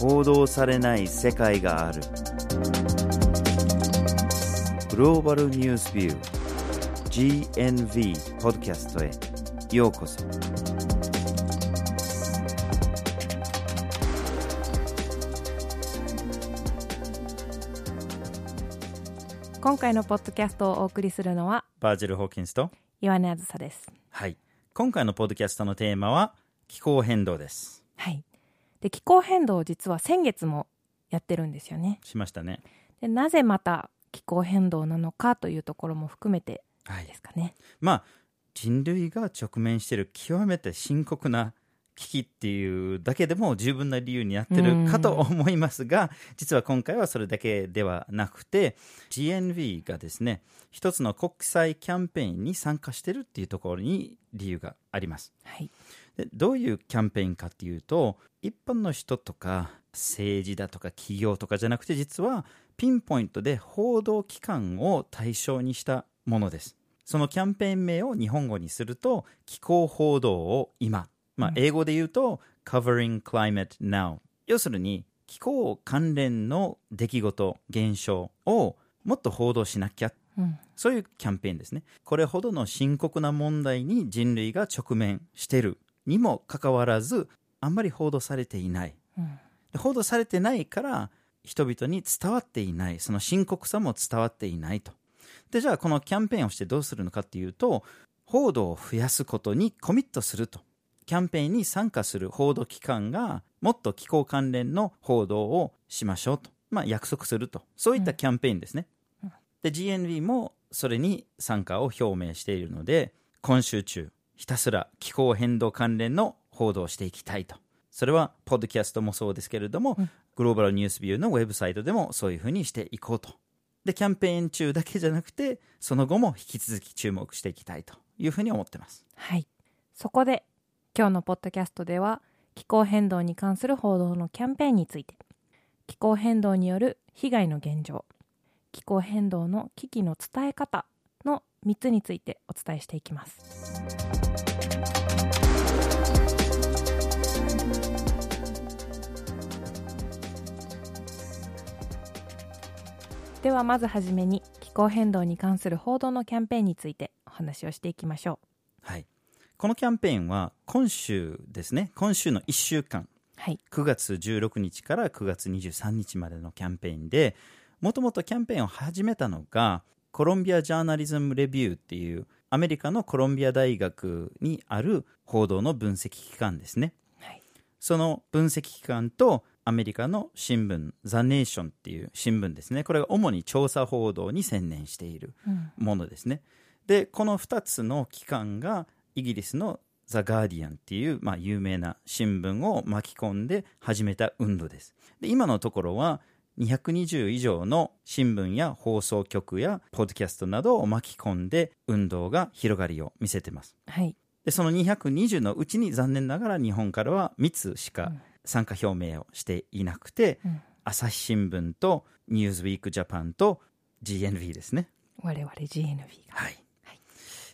報道されない世界がある。グローバルニュースビュー GNV ポッドキャストへ。ようこそ。今回のポッドキャストをお送りするのはバージル・ホーキンスと岩根あずさです。はい。今回のポッドキャストのテーマは気候変動です。はいで気候変動実は先月もやってるんですよね。しましたね。でなぜまた気候変動なのかというところも含めてはいですかね。まあ人類が直面している極めて深刻な危機っていうだけでも十分な理由になってるかと思いますが実は今回はそれだけではなくて GNV がですね一つの国際キャンペーンに参加してるっていうところに理由があります。はいでどういうキャンペーンかっていうと一般の人とか政治だとか企業とかじゃなくて実はピンポイントで報道機関を対象にしたものです。そのキャンペーン名を日本語にすると気候報道を今、まあ、英語で言うと、Covering Climate Now 要するに気候関連の出来事現象をもっと報道しなきゃ。うん。そういうキャンペーンですね。これほどの深刻な問題に人類が直面しているにもかかわらず、あんまり報道されていない。うんで報道されてないから、人々に伝わっていない。その深刻さも伝わっていないと。で、じゃあこのキャンペーンをしてどうするのかっていうと、報道を増やすことにコミットすると。キャンペーンに参加する報道機関がもっと気候関連の報道をしましょうと。まあ約束すると。そういったキャンペーンですね。で GNV もそれに参加を表明しているので今週中ひたすら気候変動関連の報道をしていきたいと。それはポッドキャストもそうですけれども、グローバルニュースビューのウェブサイトでもそういうふうにしていこうと。でキャンペーン中だけじゃなくてその後も引き続き注目していきたいというふうに思ってます。はい。そこで今日のポッドキャストでは気候変動に関する報道のキャンペーンについて気候変動による被害の現状気候変動の危機の伝え方の3つについてお伝えしていきますではまずはじめに気候変動に関する報道のキャンペーンについてお話をしていきましょはい。このキャンペーンは今週ですね。今週の1週間。うはい。9月16日から9月23日までのキャンペーンでもともとキャンペーンを始めたのがコロンビア・ジャーナリズム・レビューっていうアメリカのコロンビア大学にある報道の分析機関ですね。はい。その分析機関とアメリカの新聞ザ・ネーションっていう新聞ですねこれが主に調査報道に専念しているうんものですね。で、この2つの機関がイギリスのザ・ガーディアンっていう、まあ、有名な新聞を巻き込んで始めた運動です。で、今のところは220以上の新聞や放送局やポッドキャストなどを巻き込んで運動が広がりを見せてます。はいで、その220のうちに残念ながら日本からは3つしか参加表明をしていなくて、うん。朝日新聞とニューズウィークジャパンと GNV ですね。我々 GNV が。はい。はい。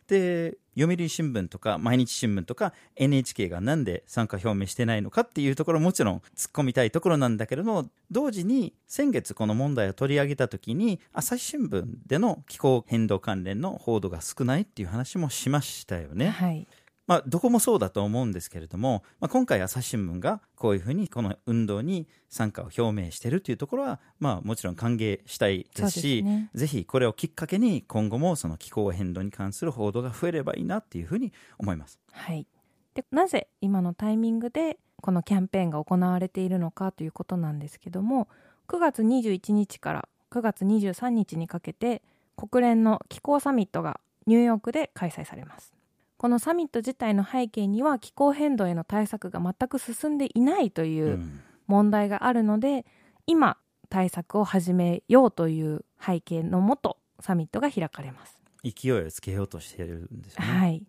で読売新聞とか毎日新聞とか NHK がなんで参加表明してないのかっていうところもちろん突っ込みたいところなんだけれども同時に先月この問題を取り上げた時に朝日新聞での気候変動関連の報道が少ないっていう話もしましたよね。はいまあ、どこもそうだと思うんですけれども、まあ、今回朝日新聞がこういうふうにこの運動に参加を表明しているというところは、まあ、もちろん歓迎したいですしね。ぜひこれをきっかけに今後もその気候変動に関する報道が増えればいいなっていうふうに思います。はい。でなぜ今のタイミングでこのキャンペーンが行われているのかということなんですけども9月21日から9月23日にかけて国連の気候サミットがニューヨークで開催されますこのサミット自体の背景には気候変動への対策が全く進んでいないといううん。問題があるので、今対策を始めようという背景のもとサミットが開かれます。勢いをつけようとしてるんですよね。はい、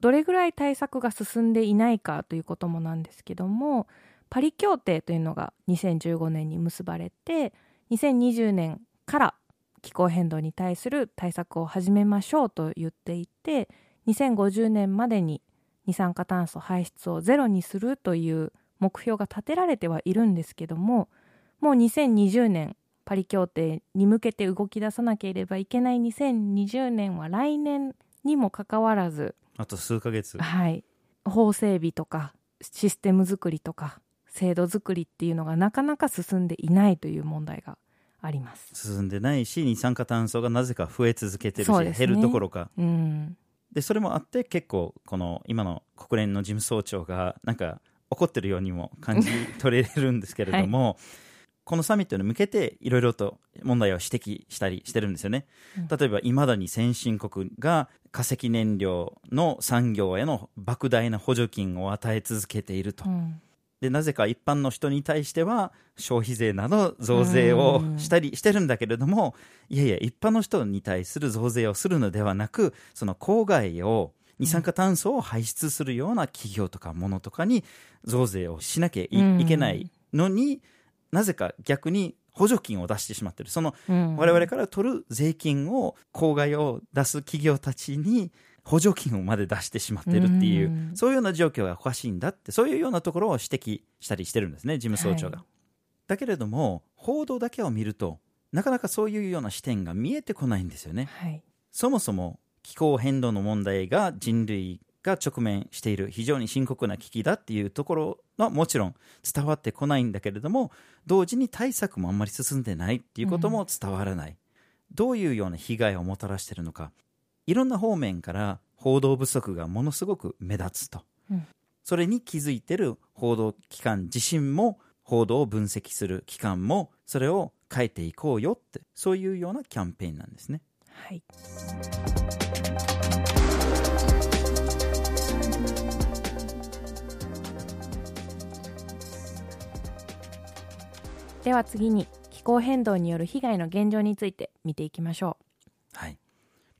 どれぐらい対策が進んでいないかということもなんですけどもパリ協定というのが2015年に結ばれて2020年から気候変動に対する対策を始めましょうと言っていて2050年までに二酸化炭素排出をゼロにするという目標が立てられてはいるんですけどももう2020年パリ協定に向けて動き出さなければいけない2020年は来年にもかかわらず、あと数ヶ月。はい、法整備とかシステム作りとか制度作りっていうのがなかなか進んでいないという問題があります。進んでないし、二酸化炭素がなぜか増え続けてるし、ね減るどころか。うん、で、それもあって、結構、この今の国連の事務総長が、なんか怒ってるようにも感じ取れるんですけれども、このサミットに向けていろいろと問題を指摘したりしてるんですよね。うん例えば、いまだに先進国が化石燃料の産業への莫大な補助金を与え続けているとう。んで、なぜか一般の人に対しては消費税など増税をしたりしてるんだけれども、いやいや、一般の人に対する増税をするのではなく、その郊外を二酸化炭素を排出するような企業とかものとかに増税をしなきゃい,、けないのになぜか逆に補助金を出してしまってる。そのうん我々から取る税金を郊外を出す企業たちに補助金をまで出してしまってるっていう、うん。そういうような状況がおかしいんだってそういうようなところを指摘したりしてるんですね事務総長が。はい。だけれども報道だけを見るとなかなかそういうような視点が見えてこないんですよね。はい。そもそも気候変動の問題が人類が直面している非常に深刻な危機だっていうところはもちろん伝わってこないんだけれども同時に対策もあんまり進んでないっていうことも伝わらない、どういうような被害をもたらしているのかいろんな方面から報道不足がものすごく目立つと、うん。それに気づいてる報道機関自身も報道を分析する機関もそれを変えていこうよってそういうようなキャンペーンなんですね。はい。では次に気候変動による被害の現状について見ていきましょはい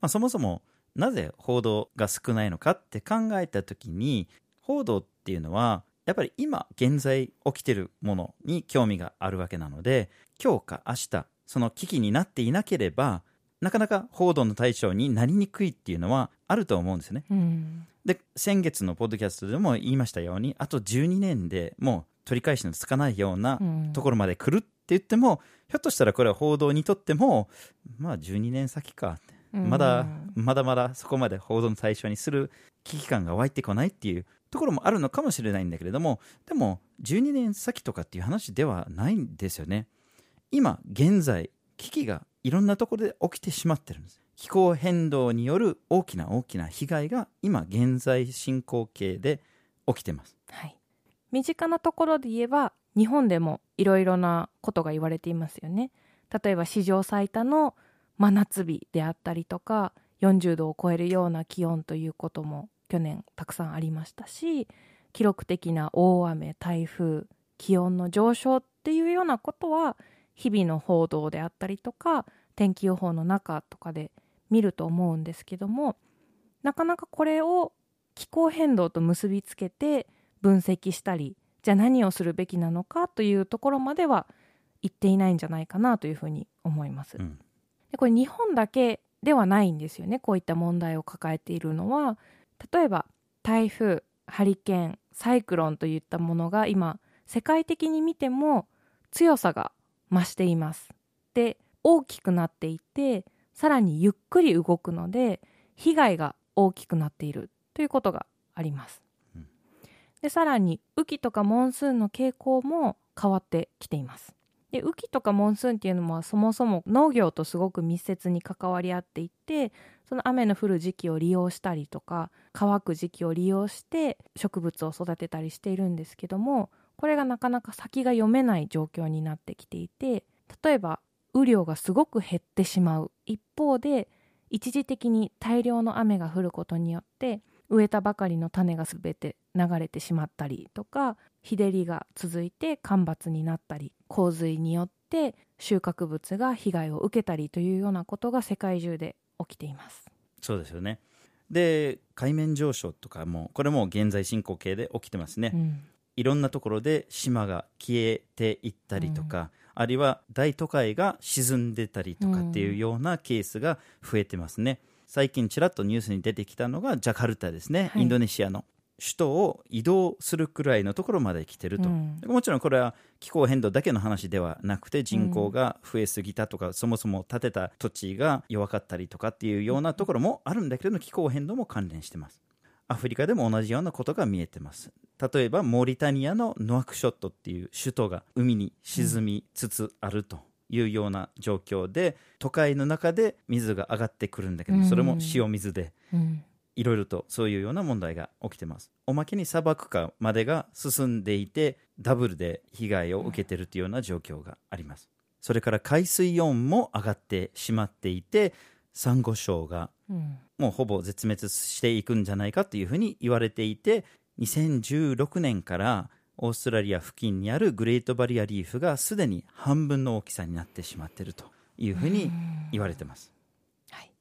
まあ、そもそもなぜ報道が少ないのかって考えた時に報道っていうのはやっぱり今現在起きてるものに興味があるわけなので今日か明日その危機になっていなければなかなか報道の対象になりにくいっていうのはあると思うんですよね。う、うんで先月のポッドキャストでも言いましたようにあと12年でもう取り返しのつかないようなうんところまで来るって言っても、ひょっとしたらこれは報道にとってもまあ12年先かってまだ、まだまだそこまで報道の対象にする危機感が湧いてこないっていうところもあるのかもしれないんだけれども、でも12年先とかっていう話ではないんですよね。今、現在、危機がいろんなところで起きてしまってるんです。気候変動による大きな大きな被害が今現在進行形で起きてます。はい、身近なところで言えば日本でもいろいろなことが言われていますよね例えば史上最多の真夏日であったりとか40度を超えるような気温ということも去年たくさんありましたし記録的な大雨台風気温の上昇っていうようなことは日々の報道であったりとか天気予報の中とかで見ると思うんですけどもなかなかこれを気候変動と結びつけて分析したりじゃあ何をするべきなのかというところまでは言っていないんじゃないかなというふうに思います。うんでこれ日本だけではないんですよねこういった問題を抱えているのは例えば台風ハリケーンサイクロンといったものが今世界的に見ても強さが増しています。で大きくなっていてさらにゆっくり動くので被害が大きくなっているということがあります。うんでさらに雨季とかモンスーンの傾向も変わってきています。で雨季とかモンスーンっていうのはそもそも農業とすごく密接に関わり合っていてその雨の降る時期を利用したりとか乾く時期を利用して植物を育てたりしているんですけどもこれがなかなか先が読めない状況になってきていて例えば雨量がすごく減ってしまう一方で一時的に大量の雨が降ることによって植えたばかりの種が全て流れてしまったりとか日照りが続いて干ばつになったり洪水によって収穫物が被害を受けたりというようなことが世界中で起きています。そうですよね。で、海面上昇とかも、これも現在進行形で起きてますね。うんいろんなところで島が消えていったりとか、あるいは大都会が沈んでたりとかっていうようなケースが増えてますね。最近ちらっとニュースに出てきたのがジャカルタですね、はい。インドネシアの。首都を移動するくらいのところまで来てると、うん。もちろんこれは気候変動だけの話ではなくて人口が増えすぎたとか、そもそも建てた土地が弱かったりとかっていうようなところもあるんだけれど気候変動も関連してます。アフリカでも同じようなことが見えてます。例えばモーリタニアのノアクショットっていう首都が海に沈みつつあるというような状況で、都会の中で水が上がってくるんだけど、うん。それも塩水でうんいろいろとそういうような問題が起きてます。おまけに砂漠化までが進んでいてダブルで被害を受けているというような状況があります。それから海水温も上がってしまっていてサンゴ礁がうん。もうほぼ絶滅していくんじゃないかというふうに言われていて2016年からオーストラリア付近にあるグレートバリアリーフがすでに半分の大きさになってしまっているというふうに言われてます。はい、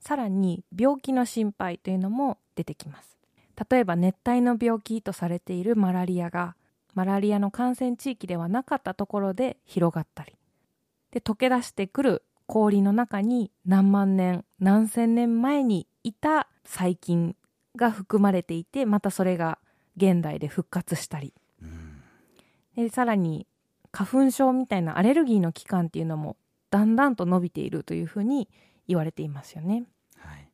さらに病気の心配というのも出てきます。例えば熱帯の病気とされているマラリアがマラリアの感染地域ではなかったところで広がったりで溶け出してくる氷の中に何万年何千年前にいた細菌が含まれていてまたそれが現代で復活したりうんでさらに花粉症みたいなアレルギーの期間っていうのもだんだんと伸びているというふうに言われていますよね。はい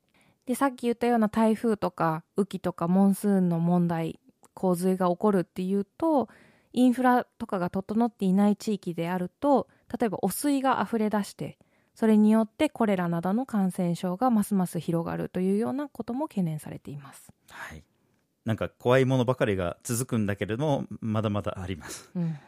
でさっき言ったような台風とか雨季とかモンスーンの問題洪水が起こるっていうとインフラとかが整っていない地域であると例えば汚水が溢れ出してそれによってコレラなどの感染症がますます広がるというようなことも懸念されています。はい、なんか怖いものばかりが続くんだけれどもまだまだあります。うん。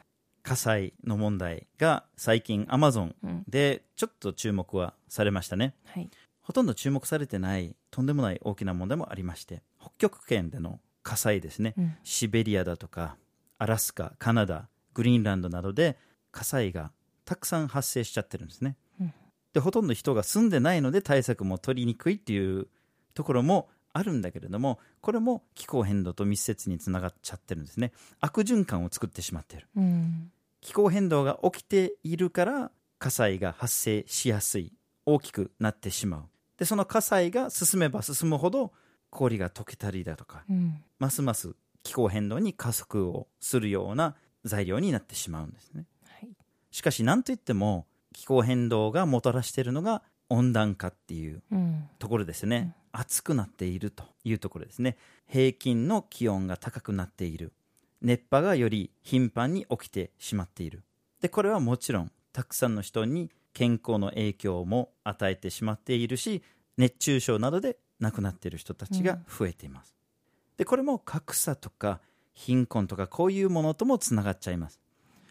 火災の問題が最近アマゾンうん。でちょっと注目はされましたね。はい。ほとんど注目されてないとんでもない大きな問題もありまして北極圏での火災ですね、うん。シベリアだとかアラスカカナダグリーンランドなどで火災がたくさん発生しちゃってるんですね、うん。でほとんど人が住んでないので対策も取りにくいっていうところもあるんだけれどもこれも気候変動と密接につながっちゃってるんですね。悪循環を作ってしまっている。うん。気候変動が起きているから火災が発生しやすい大きくなってしまう。でその火災が進めば進むほど氷が溶けたりだとかうん。ますます気候変動に加速をするような材料になってしまうんですね。はい。しかし何といっても気候変動がもたらしているのが温暖化っていううん。ところですね、暑くなっているというところですね。平均の気温が高くなっている。熱波がより頻繁に起きてしまっている。でこれはもちろんたくさんの人に健康の影響も与えてしまっているし熱中症などで亡くなっている人たちが増えています、でこれも格差とか貧困とかこういうものともつながっちゃいます。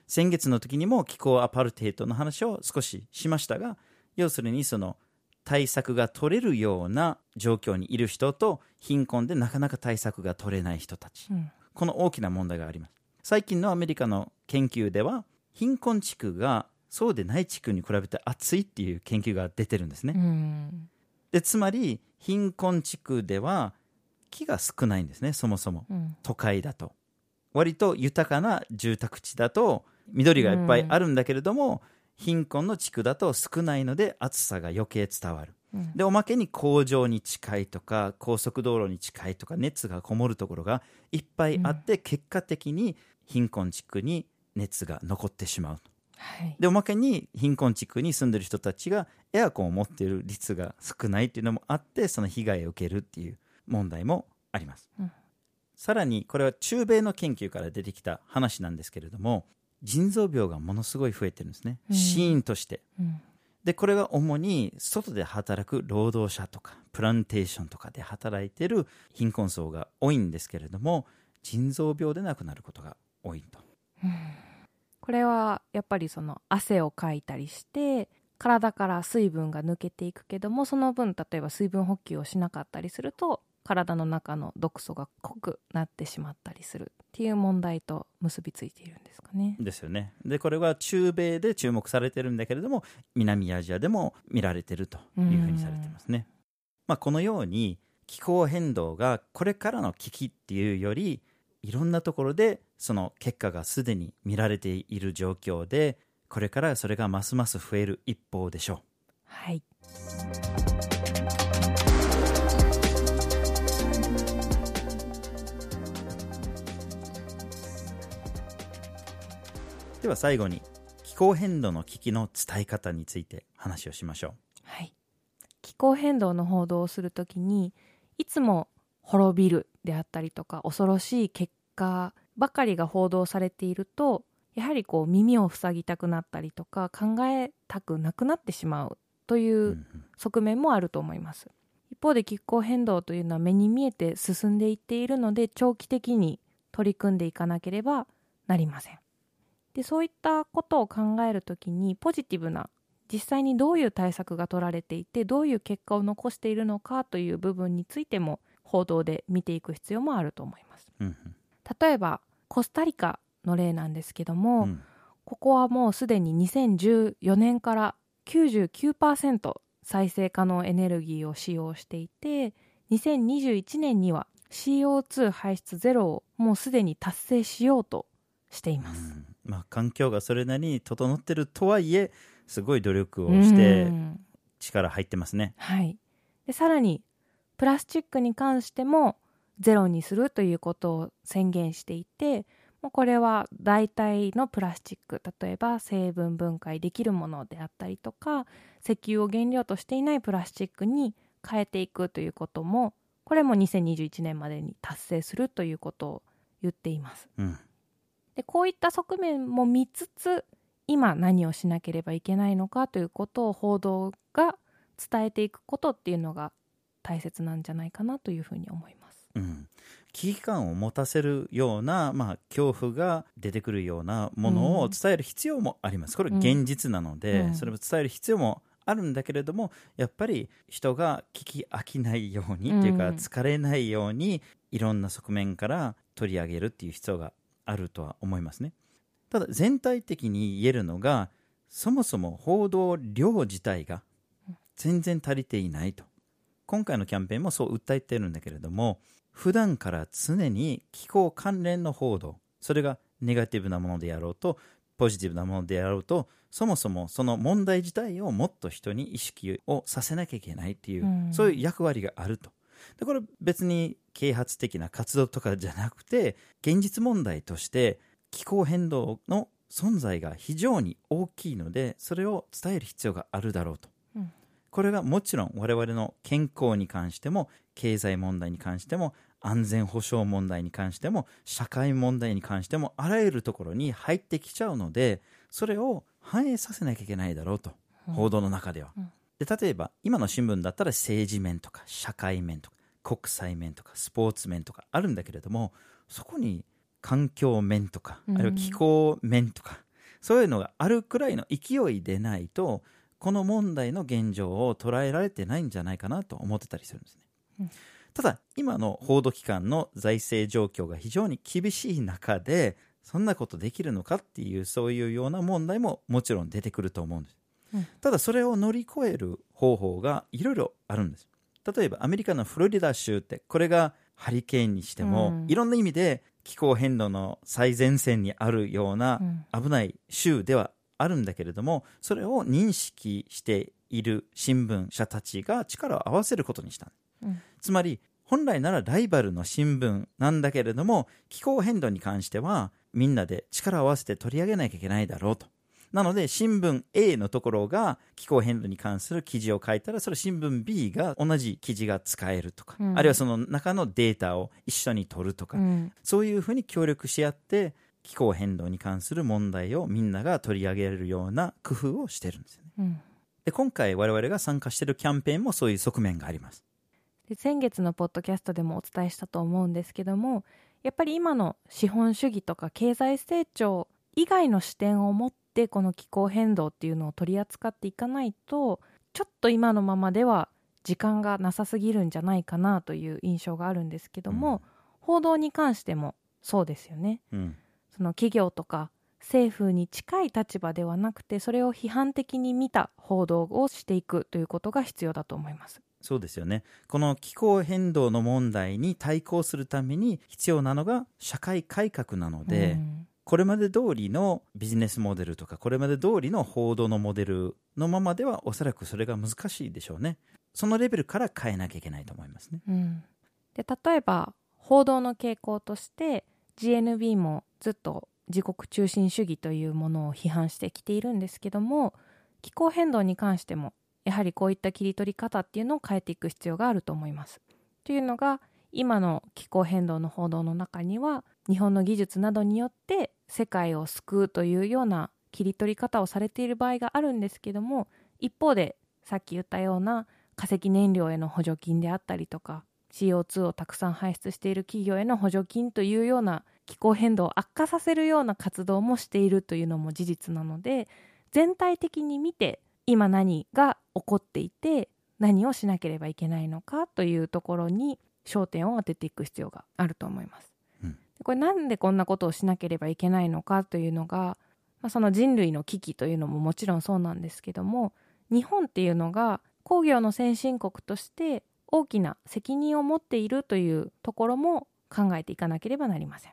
先月の時にも気候アパルテイトの話を少ししましたが要するにその対策が取れるような状況にいる人と貧困でなかなか対策が取れない人たち。うん。この大きな問題があります。最近のアメリカの研究では貧困地区がそうでない地区に比べて暑いっていう研究が出てるんですね、うん。でつまり貧困地区では木が少ないんですねそもそも。うん。都会だと。割と豊かな住宅地だと緑がいっぱいあるんだけれども、貧困の地区だと少ないので暑さが余計伝わる。うん。でおまけに工場に近いとか高速道路に近いとか熱がこもるところがいっぱいあって、結果的に貧困地区に熱が残ってしまうはい。でおまけに貧困地区に住んでる人たちがエアコンを持っている率が少ないっていうのもあってその被害を受けるっていう問題もあります、うん。さらにこれは中米の研究から出てきた話なんですけれども腎臓病がものすごい増えてるんですね、うん。死因として。うん。でこれは主に外で働く労働者とかプランテーションとかで働いている貧困層が多いんですけれども腎臓病で亡くなることが多いと。これはやっぱりその汗をかいたりして体から水分が抜けていくけどもその分例えば水分補給をしなかったりすると体の中の毒素が濃くなってしまったりするっていう問題と結びついているんですかね。ですよね。でこれは中米で注目されてるんだけれども南アジアでも見られてるというふうにされてますね、まあ、このように気候変動がこれからの危機っていうよりいろんなところでその結果がすでに見られている状況でこれからそれがますます増える一方でしょう。はいでは最後に気候変動の危機の伝え方について話をしましょう。はい、気候変動の報道をするときにいつも滅びるであったりとか恐ろしい結果ばかりが報道されているとやはりこう耳を塞ぎたくなったりとか考えたくなくなってしまうといううん。側面もあると思います。一方で気候変動というのは目に見えて進んでいっているので長期的に取り組んでいかなければなりませんでそういったことを考えるときにポジティブな実際にどういう対策が取られていてどういう結果を残しているのかという部分についても報道で見ていく必要もあると思います。うん例えばコスタリカの例なんですけどうも、ん。ここはもうすでに2014年から99%再生可能エネルギーを使用していて2021年には CO2 排出ゼロをもうすでに達成しようとしています。うんまあ、環境がそれなりに整ってるとはいえすごい努力をしてうん。力入ってますね。はい、でさらにプラスチックに関してもゼロにするということを宣言していてもうこれは代替のプラスチック。例えば成分分解できるものであったりとか石油を原料としていないプラスチックに変えていくということもこれも2021年までに達成するということを言っています。うんでこういった側面も見つつ今何をしなければいけないのかということを報道が伝えていくことっていうのが大切なんじゃないかなというふうに思います。うん、危機感を持たせるような、まあ、恐怖が出てくるようなものを伝える必要もあります。これ現実なので、うんそれを伝える必要もあるんだけれどもやっぱり人が聞き飽きないように、うんっていうか疲れないようにいろんな側面から取り上げるっていう必要があるとは思いますね。ただ全体的に言えるのがそもそも報道量自体が全然足りていないと。今回のキャンペーンもそう訴えてるんだけれども普段から常に気候関連の報道それがネガティブなものであろうとポジティブなものであろうとそもそもその問題自体をもっと人に意識をさせなきゃいけないっていう、うん。そういう役割があるとでこれ別に啓発的な活動とかじゃなくて現実問題として気候変動の存在が非常に大きいのでそれを伝える必要があるだろうと、うん。これがもちろん我々の健康に関しても経済問題に関しても安全保障問題に関しても社会問題に関してもあらゆるところに入ってきちゃうのでそれを反映させなきゃいけないだろうと、うん。報道の中では、うん。で例えば今の新聞だったら政治面とか社会面とか国際面とかスポーツ面とかあるんだけれどもそこに環境面とか、うん。あるいは気候面とかそういうのがあるくらいの勢いでないとこの問題の現状を捉えられてないんじゃないかなと思ってたりするんですね、うん。ただ今の報道機関の財政状況が非常に厳しい中でそんなことできるのかっていうそういうような問題ももちろん出てくると思うんです。うん。ただそれを乗り越える方法がいろいろあるんです例えばアメリカのフロリダ州ってこれがハリケーンにしても、うん。いろんな意味で気候変動の最前線にあるようなうん。危ない州ではあるんだけれどもそれを認識している新聞社たちが力を合わせることにしたうん。つまり本来ならライバルの新聞なんだけれども気候変動に関してはみんなで力を合わせて取り上げなきゃいけないだろうとなので新聞 A のところが気候変動に関する記事を書いたらそれ新聞 B が同じ記事が使えるとか、うん。あるいはその中のデータを一緒に取るとか、うん。そういうふうに協力し合って気候変動に関する問題をみんなが取り上げられるような工夫をしてるんですよね。うん。で今回我々が参加しているキャンペーンもそういう側面があります。で先月のポッドキャストでもお伝えしたと思うんですけどもやっぱり今の資本主義とか経済成長以外の視点を持ってこの気候変動っていうのを取り扱っていかないとちょっと今のままでは時間がなさすぎるんじゃないかなという印象があるんですけども、報道に関してもそうですよね。うんその企業とか政府に近い立場ではなくてそれを批判的に見た報道をしていくということが必要だと思います。そうですよねこの気候変動の問題に対抗するために必要なのが社会改革なので、うんこれまで通りのビジネスモデルとかこれまで通りの報道のモデルのままではおそらくそれが難しいでしょうね。そのレベルから変えなきゃいけないと思いますね。うん、で例えば報道の傾向として GNB もずっと自国中心主義というものを批判してきているんですけども気候変動に関してもやはりこういった切り取り方っていうのを変えていく必要があると思います。というのが今の気候変動の報道の中には日本の技術などによって世界を救うというような切り取り方をされている場合があるんですけども一方でさっき言ったような化石燃料への補助金であったりとか CO2 をたくさん排出している企業への補助金というような気候変動を悪化させるような活動もしているというのも事実なので全体的に見て今何が起こっていて何をしなければいけないのかというところに焦点を当てていく必要があると思います。これなんでこんなことをしなければいけないのかというのが、まあ、その人類の危機というのももちろんそうなんですけども日本っていうのが工業の先進国として大きな責任を持っているというところも考えていかなければなりません。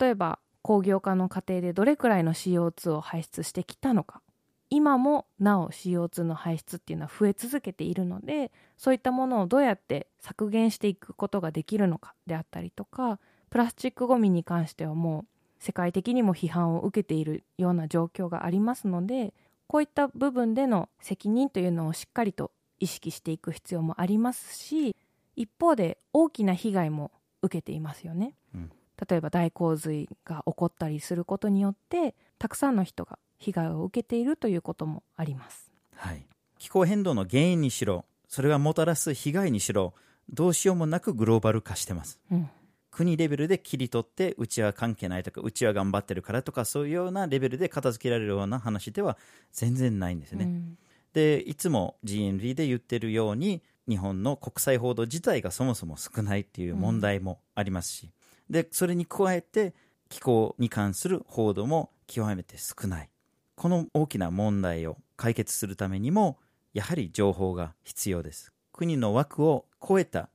例えば工業化の過程でどれくらいの CO2 を排出してきたのか今もなお CO2 の排出っていうのは増え続けているのでそういったものをどうやって削減していくことができるのかであったりとかプラスチックごみに関してはもう世界的にも批判を受けているような状況がありますのでこういった部分での責任というのをしっかりと意識していく必要もありますし一方で大きな被害も受けていますよね。うん。例えば大洪水が起こったりすることによってたくさんの人が被害を受けているということもあります、はい、気候変動の原因にしろそれがもたらす被害にしろどうしようもなくグローバル化してます、うん、国レベルで切り取ってうちは関係ないとかうちは頑張ってるからとかそういうようなレベルで片付けられるような話では全然ないんですね、うん、でいつも GNV で言ってるように日本の国際報道自体がそもそも少ないっていう問題もありますし、で、それに加えて気候に関する報道も極めて少ない。この大きな問題を解決するためにも、やはり情報が必要です。国の枠を超えた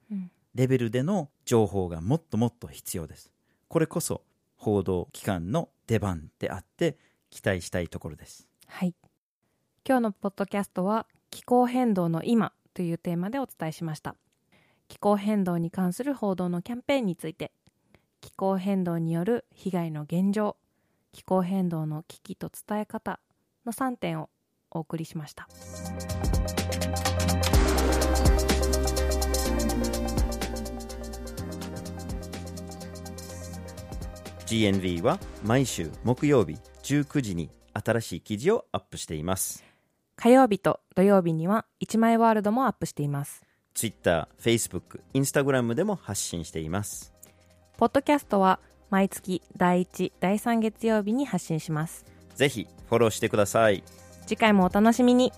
レベルでの情報がもっともっと必要です。これこそ報道機関の出番であって期待したいところです。はい。今日のポッドキャストは気候変動の今というテーマでお伝えしました。気候変動に関する報道のキャンペーンについて気候変動による被害の現状気候変動の危機と伝え方の3点をお送りしました。GNV は毎週木曜日19時に新しい記事をアップしています火曜日と土曜日には1枚ワールドもアップしています Twitter、Facebook、Instagram でも発信していますポッドキャストは毎月第1、第3月曜日に発信します。ぜひフォローしてください。次回もお楽しみに。